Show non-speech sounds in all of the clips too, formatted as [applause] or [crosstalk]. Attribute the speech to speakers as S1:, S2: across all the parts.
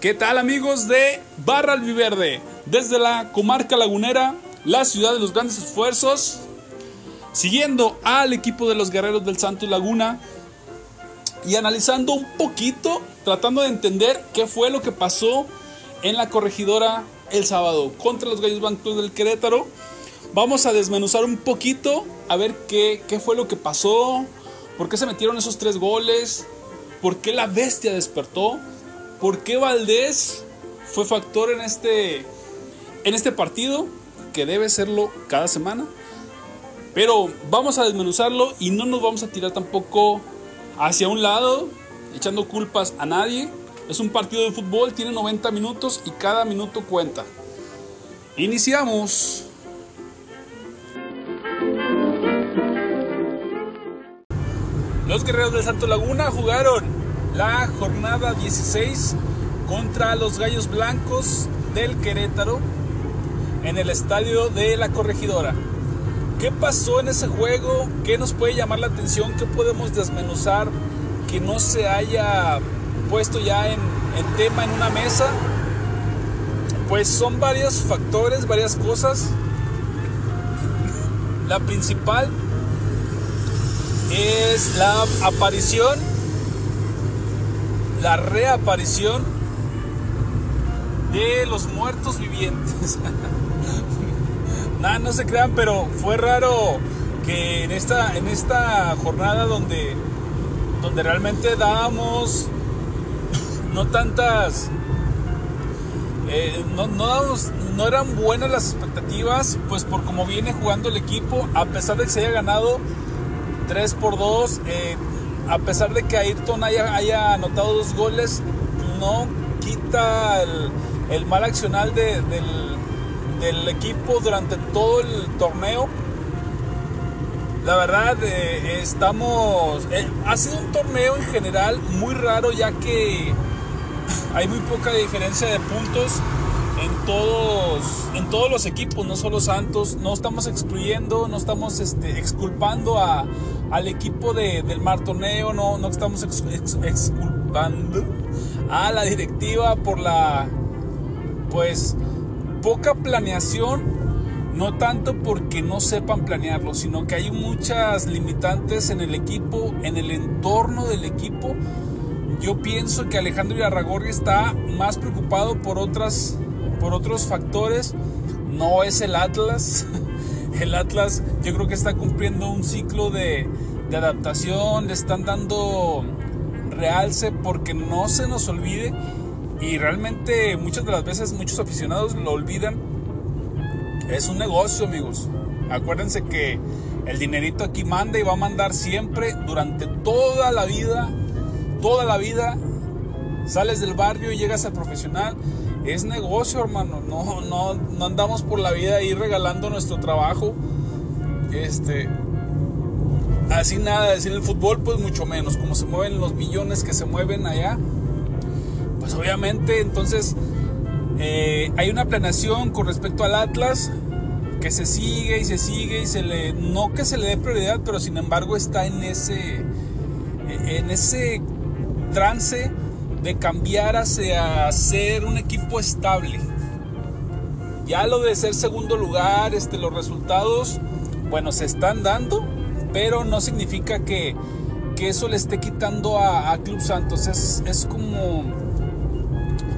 S1: ¿Qué tal amigos de Barra Albiverde? Desde la comarca lagunera, la ciudad de los grandes esfuerzos, siguiendo al equipo de los guerreros del Santo Laguna y analizando un poquito, tratando de entender qué fue lo que pasó en la corregidora el sábado contra los Gallos Blancos del Querétaro. Vamos a desmenuzar un poquito, a ver qué, qué fue lo que pasó, por qué se metieron esos tres goles, por qué la bestia despertó ¿Por qué Valdés fue factor en este, en este partido? Que debe serlo cada semana. Pero vamos a desmenuzarlo y no nos vamos a tirar tampoco hacia un lado, echando culpas a nadie. Es un partido de fútbol, tiene 90 minutos y cada minuto cuenta. Iniciamos. Los guerreros del Santo Laguna jugaron la jornada 16 contra los Gallos Blancos del Querétaro en el estadio de la Corregidora. ¿Qué pasó en ese juego? ¿Qué nos puede llamar la atención? ¿Qué podemos desmenuzar que no se haya puesto ya en, en tema en una mesa? Pues son varios factores, varias cosas. La principal es la aparición la reaparición de los muertos vivientes. [laughs] Nada, no se crean, pero fue raro que en esta, en esta jornada donde, donde realmente dábamos [laughs] no tantas, eh, no, no, eran buenas las expectativas, pues por cómo viene jugando el equipo, a pesar de que se haya ganado 3 por 2, a pesar de que Ayrton haya, anotado dos goles, no quita el, mal accional del, equipo durante todo el torneo. La verdad, eh, estamos. Eh, ha sido un torneo en general muy raro, ya que hay muy poca diferencia de puntos en todos, en todos los equipos, no solo Santos. No estamos excluyendo, no estamos este, exculpando a, al equipo de, del Martoneo, no, no estamos exculpando a la directiva por la, pues, poca planeación. No tanto porque no sepan planearlo, sino que hay muchas limitantes en el equipo, en el entorno del equipo. Yo pienso que Alejandro Yarragorri está más preocupado por otras por otros factores. No es el Atlas. [laughs] El Atlas yo creo que está cumpliendo un ciclo de, adaptación, le están dando realce porque no se nos olvide y realmente muchas de las veces muchos aficionados lo olvidan. Es un negocio, amigos. Acuérdense que el dinerito aquí manda y va a mandar siempre durante toda la vida, toda la vida. Sales del barrio y llegas al profesional es negocio, hermano. No, no, no andamos por la vida ahí regalando nuestro trabajo. Este. Así nada, decir el fútbol, pues mucho menos. Como se mueven los millones que se mueven allá. Pues obviamente, entonces. Eh, hay una planeación con respecto al Atlas que se sigue y se sigue y se le no que se le dé prioridad pero sin embargo está en ese en ese trance de cambiar hacia ser un equipo estable. Ya lo de ser segundo lugar, este, los resultados, bueno, se están dando, pero no significa que, que eso le esté quitando a, Club Santos. Es, es, como,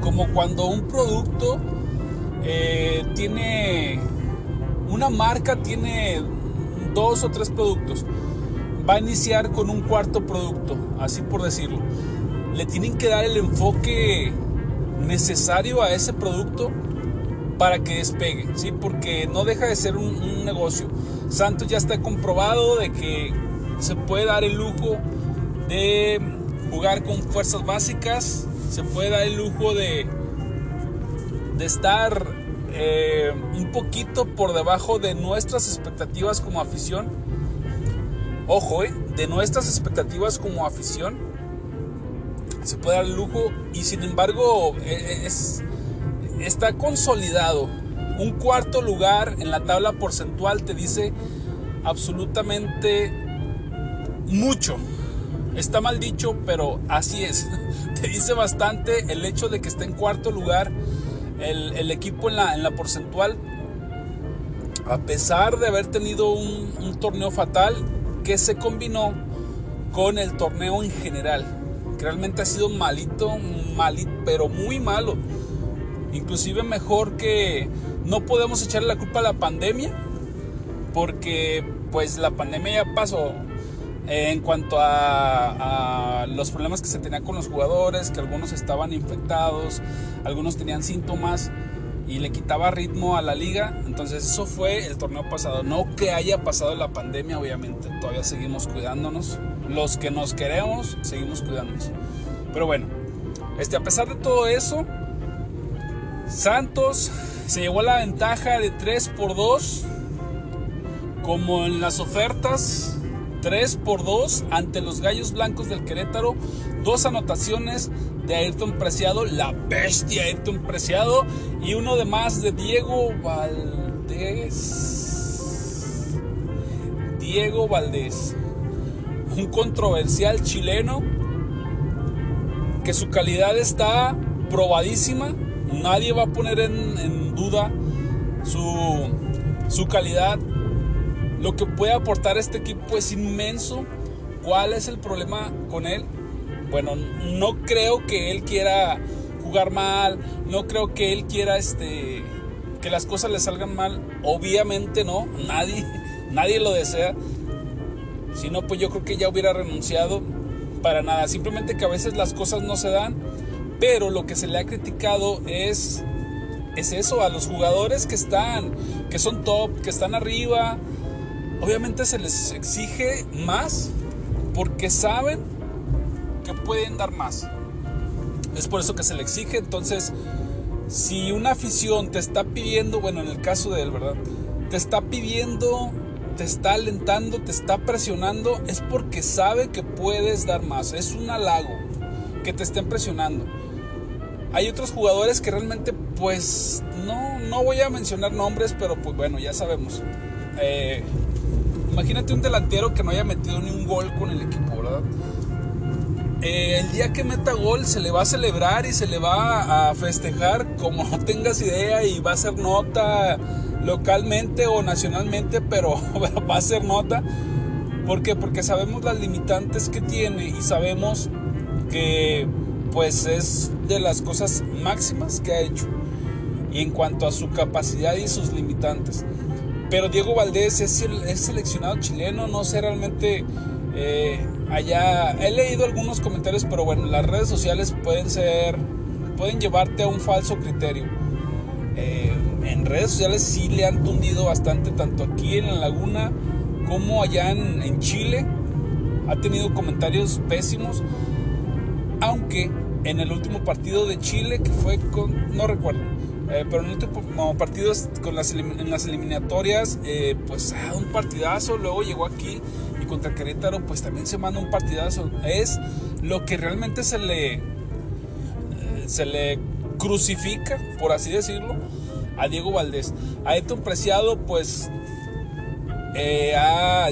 S1: como cuando un producto eh, tiene, una marca tiene dos o tres productos. Va a iniciar con un cuarto producto, así por decirlo le tienen que dar el enfoque necesario a ese producto para que despegue, ¿sí? Porque no deja de ser un, negocio. Santos ya está comprobado de que se puede dar el lujo de jugar con fuerzas básicas, se puede dar el lujo de, de estar eh, un poquito por debajo de nuestras expectativas como afición. Ojo, eh, de nuestras expectativas como afición se puede dar el lujo y sin embargo e, e, es, está consolidado. Un cuarto lugar en la tabla porcentual te dice absolutamente mucho. Está mal dicho, pero así es. [laughs] Te dice bastante el hecho de que esté en cuarto lugar el, equipo en la, en la, porcentual. A pesar de haber tenido un torneo fatal que se combinó con el torneo en general. Realmente ha sido malito, malito, pero muy malo. Inclusive mejor que no podemos echarle la culpa a la pandemia. Porque pues la pandemia ya pasó en cuanto a, los problemas que se tenía con los jugadores, que algunos estaban infectados, algunos tenían síntomas y le quitaba ritmo a la liga. Entonces eso fue el torneo pasado. No que haya pasado la pandemia, obviamente. Todavía seguimos cuidándonos. Los que nos queremos, seguimos cuidándonos. Pero bueno, este, a pesar de todo eso, Santos se llevó la ventaja de 3 por 2. Como en las ofertas, 3 por 2 ante los Gallos Blancos del Querétaro. Dos anotaciones de Ayrton Preciado, la bestia Ayrton Preciado. Y uno de más de Diego Valdés. Diego Valdés. Un controversial chileno que su calidad está probadísima. Nadie va a poner en, duda su, su calidad lo que puede aportar este equipo es inmenso. ¿Cuál es el problema con él? Bueno, no creo que él quiera jugar mal, no creo que él quiera este que las cosas le salgan mal. Obviamente no, nadie [laughs] nadie lo desea. Si no, pues yo creo que ya hubiera renunciado para nada. Simplemente que a veces las cosas no se dan. Pero lo que se le ha criticado es, es eso, a los jugadores que están, que son top, que están arriba, obviamente se les exige más porque saben que pueden dar más. Es por eso que se le exige. Entonces, si una afición te está pidiendo, bueno, en el caso de él, ¿verdad? Te está pidiendo, te está alentando, te está presionando, es porque sabe que puedes dar más. Es un halago que te estén presionando. Hay otros jugadores que realmente, pues, no, no voy a mencionar nombres, pero pues bueno, ya sabemos. Eh, Imagínate un delantero que no haya metido ni un gol con el equipo, ¿verdad? Eh, el día que meta gol se le va a celebrar y se le va a festejar como [laughs] no tengas idea y va a ser nota localmente o nacionalmente, [laughs] pero va a ser nota. ¿Por qué? Porque sabemos las limitantes que tiene y sabemos que pues es de las cosas máximas que ha hecho. Y en cuanto a su capacidad y sus limitantes. Pero Diego Valdés es, seleccionado chileno, no sé realmente eh, allá. He leído algunos comentarios, pero bueno, las redes sociales pueden ser, pueden llevarte a un falso criterio. Eh, en redes sociales sí le han tundido bastante, tanto aquí en la laguna como allá en, Chile. Ha tenido comentarios pésimos, aunque en el último partido de Chile, que fue con, no recuerdo, eh, pero en último partidos con las, en las eliminatorias, eh, pues ah, un partidazo. Luego llegó aquí y contra Querétaro, pues también se manda un partidazo. Es lo que realmente se le, eh, se le crucifica, por así decirlo, a Diego Valdés. A Héctor Preciado, pues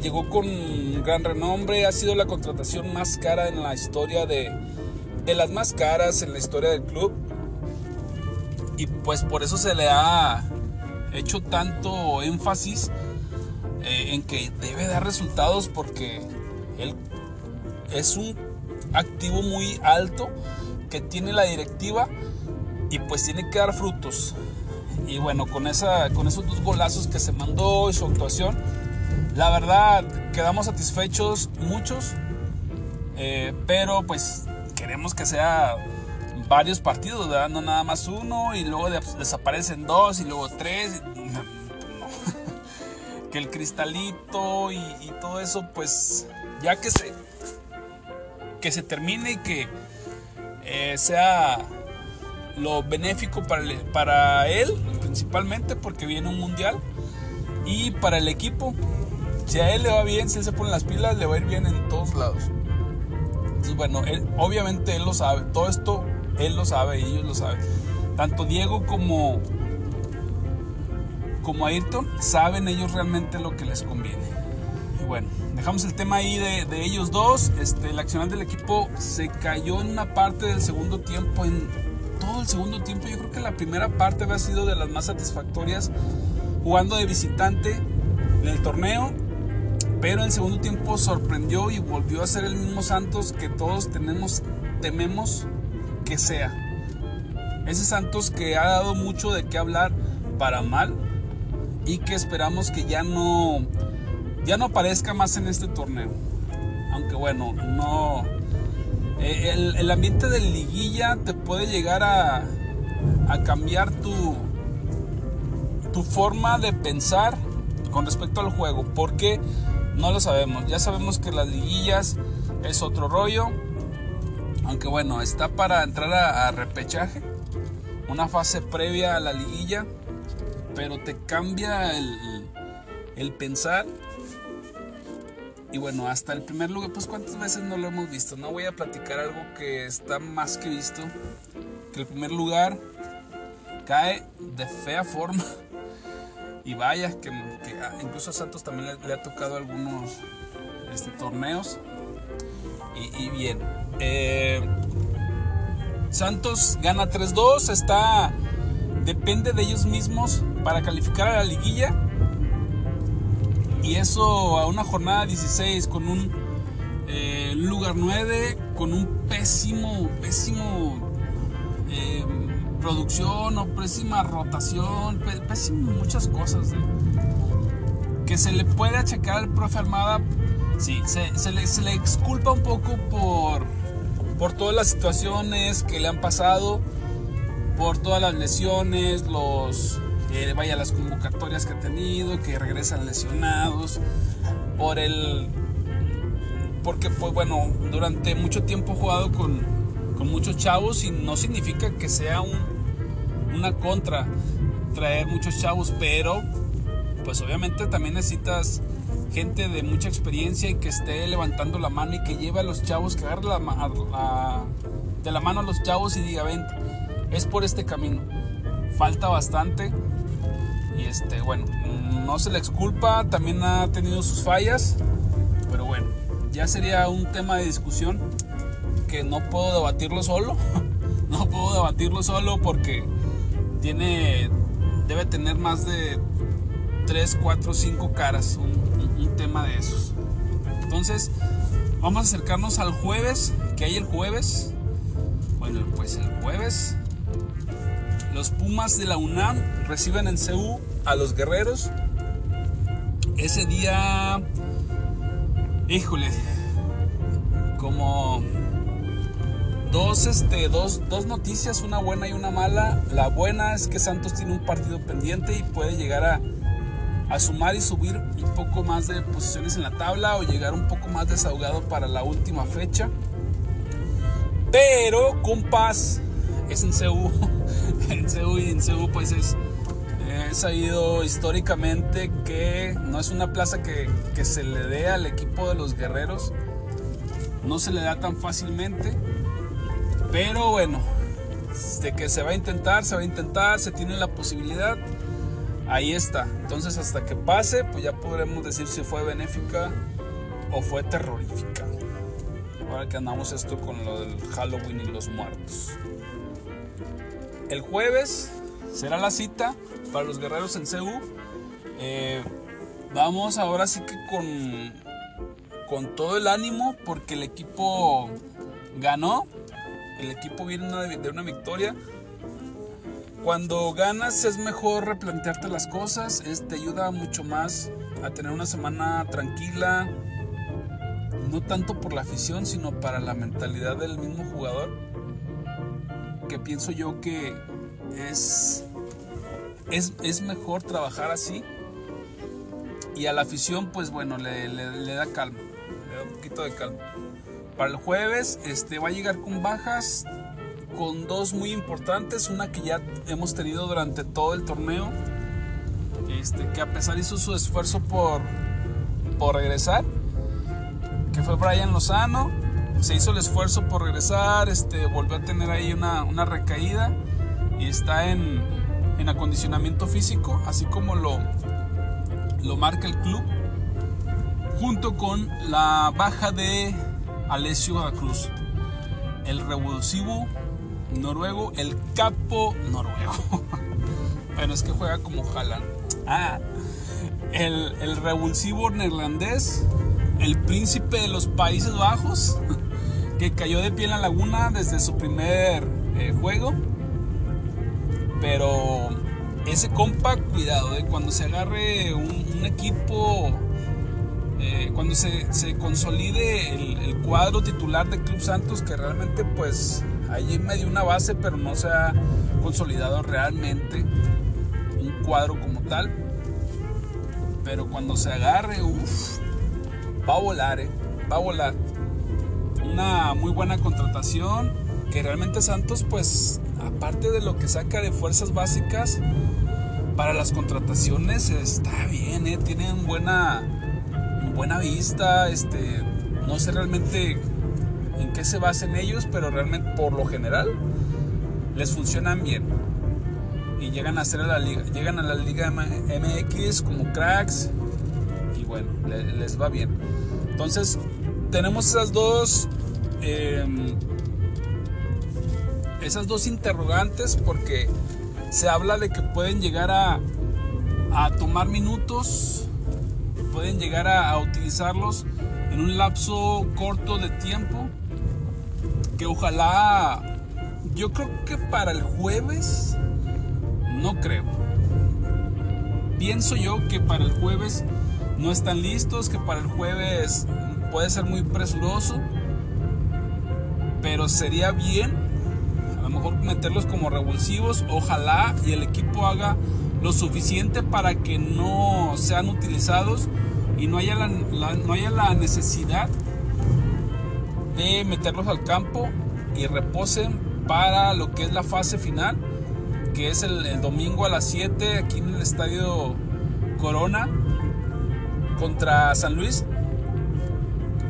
S1: llegó con gran renombre, ha sido la contratación más cara en la historia de, de las más caras en la historia del club y pues por eso se le ha hecho tanto énfasis eh, en que debe dar resultados porque él es un activo muy alto que tiene la directiva y pues tiene que dar frutos. Y bueno, con, esa, con esos dos golazos que se mandó y su actuación, la verdad quedamos satisfechos muchos, eh, pero pues queremos que sea varios partidos, ¿verdad? No nada más uno y luego desaparecen dos y luego tres. [laughs] [laughs] que el cristalito y, todo eso, pues ya que se, que se termine y que eh, sea lo benéfico para, él, principalmente porque viene un mundial, y para el equipo. Si a él le va bien, si él se pone las pilas, le va a ir bien en todos lados. Entonces, bueno, obviamente él lo sabe. Todo esto él lo sabe ellos lo saben. Tanto Diego como, como Ayrton saben ellos realmente lo que les conviene. bueno, dejamos el tema ahí de, ellos dos. Este, el accionar del equipo se cayó en una parte del segundo tiempo. En todo el segundo tiempo, yo creo que la primera parte había sido de las más satisfactorias jugando de visitante en el torneo. Pero el segundo tiempo sorprendió y volvió a ser el mismo Santos que todos tenemos, tememos que sea. Ese Santos que ha dado mucho de qué hablar para mal y que esperamos que ya no ya no aparezca más en este torneo. Aunque bueno, no eh, el, ambiente de liguilla te puede llegar a, cambiar tu forma de pensar con respecto al juego, porque no lo sabemos. Ya sabemos que las liguillas es otro rollo. Aunque bueno, está para entrar a repechaje una fase previa a la liguilla, pero te cambia el, pensar. Y bueno, hasta el primer lugar, pues cuántas veces no lo hemos visto. No voy a platicar algo que está más que visto. Que el primer lugar cae de fea forma. [laughs] Y vaya, que, ah, incluso a Santos también le, ha tocado algunos este, torneos. Y, bien. Eh, Santos gana 3-2, está depende de ellos mismos para calificar a la liguilla. Y eso a una jornada 16 con un eh, lugar 9, con un pésimo, pésimo eh, producción o pésima rotación, pésimo muchas cosas. que se le puede achacar al profe Armada, sí, se, le, se le exculpa un poco por por todas las situaciones que le han pasado, por todas las lesiones, los eh, vaya las convocatorias que ha tenido, que regresan lesionados, por el porque pues bueno, durante mucho tiempo he jugado con, con muchos chavos y no significa que sea un, una contra traer muchos chavos, pero pues obviamente también necesitas gente de mucha experiencia y que esté levantando la mano y que lleve a los chavos, que agarre de la mano a los chavos y diga, ven, es por este camino. Falta bastante y este, bueno, no se le exculpa, también ha tenido sus fallas, pero bueno, ya sería un tema de discusión que no puedo debatirlo solo, [laughs] no puedo debatirlo solo porque tiene, debe tener más de 3, 4, 5 caras, un, tema de esos. Entonces, vamos a acercarnos al jueves, que hay el jueves. Bueno, pues el jueves los Pumas de la UNAM reciben en CU a los guerreros. Ese día, híjole, como dos, este, dos, dos noticias, una buena y una mala. La buena es que Santos tiene un partido pendiente y puede llegar a a sumar y subir un poco más de posiciones en la tabla o llegar un poco más desahogado para la última fecha. Pero con paz es en CU. [laughs] en CU y en CU pues es, sabido históricamente que no es una plaza que, que se le dé al equipo de los guerreros. No se le da tan fácilmente. Pero bueno, de que se va a intentar, se va a intentar, se tiene la posibilidad ahí está. Entonces hasta que pase, pues ya podremos decir si fue benéfica o fue terrorífica. Ahora que andamos esto con lo del Halloween y los muertos. El jueves será la cita para los guerreros en CU. Eh, vamos ahora sí que con, con todo el ánimo porque el equipo ganó. El equipo viene de una victoria. Cuando ganas es mejor replantearte las cosas, te ayuda mucho más a tener una semana tranquila, no tanto por la afición, sino para la mentalidad del mismo jugador, que pienso yo que es, es, mejor trabajar así y a la afición pues bueno, le, le, da calma, le da un poquito de calma. Para el jueves este, va a llegar con bajas, con dos muy importantes, una que ya hemos tenido durante todo el torneo, este, que a pesar hizo su esfuerzo por, por regresar, que fue Brian Lozano, se hizo el esfuerzo por regresar, este, volvió a tener ahí una, una recaída y está en, en, acondicionamiento físico, así como lo, lo marca el club. junto con la baja de Alessio da Cruz, el revulsivo noruego, el capo noruego. [laughs] Pero es que juega como Jalan. Ah, el, el revulsivo neerlandés, el príncipe de los Países Bajos, [laughs] que cayó de pie en la laguna desde su primer eh, juego. Pero ese compa, cuidado, de cuando se agarre un, equipo, eh, cuando se, consolide el, cuadro titular de Club Santos, que realmente pues allí medio una base, pero no se ha consolidado realmente un cuadro como tal. Pero cuando se agarre, uff, va a volar, eh, va a volar. Una muy buena contratación que realmente Santos pues aparte de lo que saca de fuerzas básicas, para las contrataciones está bien, ¿eh? tienen buena, buena vista, este, no sé realmente en qué se basen ellos, pero realmente por lo general les funcionan bien y llegan a hacer a la liga, llegan a la liga MX como cracks y bueno, les, va bien. Entonces tenemos esas dos em, esas dos interrogantes porque se habla de que pueden llegar a, tomar minutos, pueden llegar a, utilizarlos en un lapso corto de tiempo, que ojalá, yo creo que para el jueves, no creo. Pienso yo que para el jueves no están listos, que para el jueves puede ser muy presuroso, pero sería bien meterlos como revulsivos. Ojalá y el equipo haga lo suficiente para que no sean utilizados y no haya la, no haya la necesidad de meterlos al campo y reposen para lo que es la fase final, que es el, domingo a las 7 aquí en el estadio Corona contra San Luis.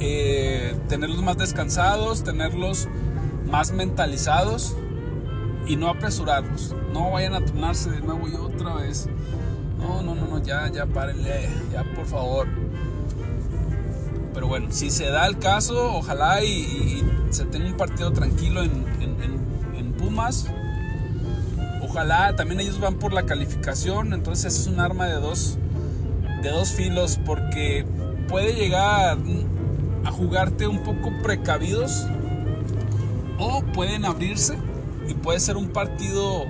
S1: Eh, tenerlos más descansados, tenerlos más mentalizados y no apresurarlos. No vayan a turnarse de nuevo y otra vez. No, no, no, no, ya, ya párenle, ya por favor. Pero bueno, si se da el caso, ojalá y, se tenga un partido tranquilo en, en, Pumas. Ojalá también ellos van por la calificación, entonces es un arma de dos, de dos filos porque puede llegar a jugarte un poco precavidos o pueden abrirse y puede ser un partido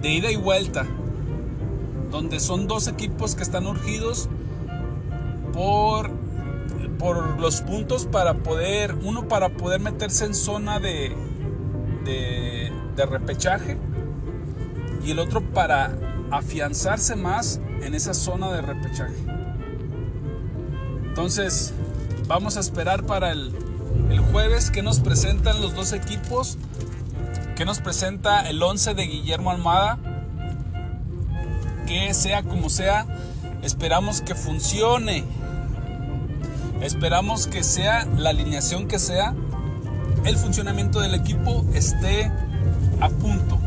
S1: de ida y vuelta, donde son dos equipos que están urgidos por, por los puntos para poder, uno para poder meterse en zona de, de, repechaje y el otro para afianzarse más en esa zona de repechaje. Entonces, vamos a esperar para el, el jueves que nos presentan los dos equipos que nos presenta el 11 de Guillermo Almada. Que sea como sea, esperamos que funcione. Esperamos que sea la alineación que sea, el funcionamiento del equipo esté a punto.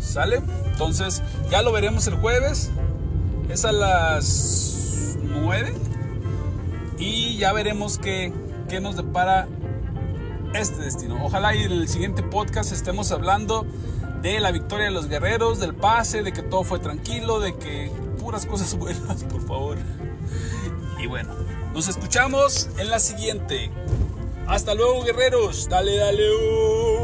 S1: ¿Sale? Entonces ya lo veremos el jueves. Es a las 9. Y ya veremos qué, qué nos depara este destino. Ojalá y en el siguiente podcast estemos hablando de la victoria de los guerreros, del pase, de que todo fue tranquilo, de que puras cosas [laughs] buenas, por favor. Y bueno, nos escuchamos en la siguiente. Hasta luego, guerreros. Dale, dale. Uh.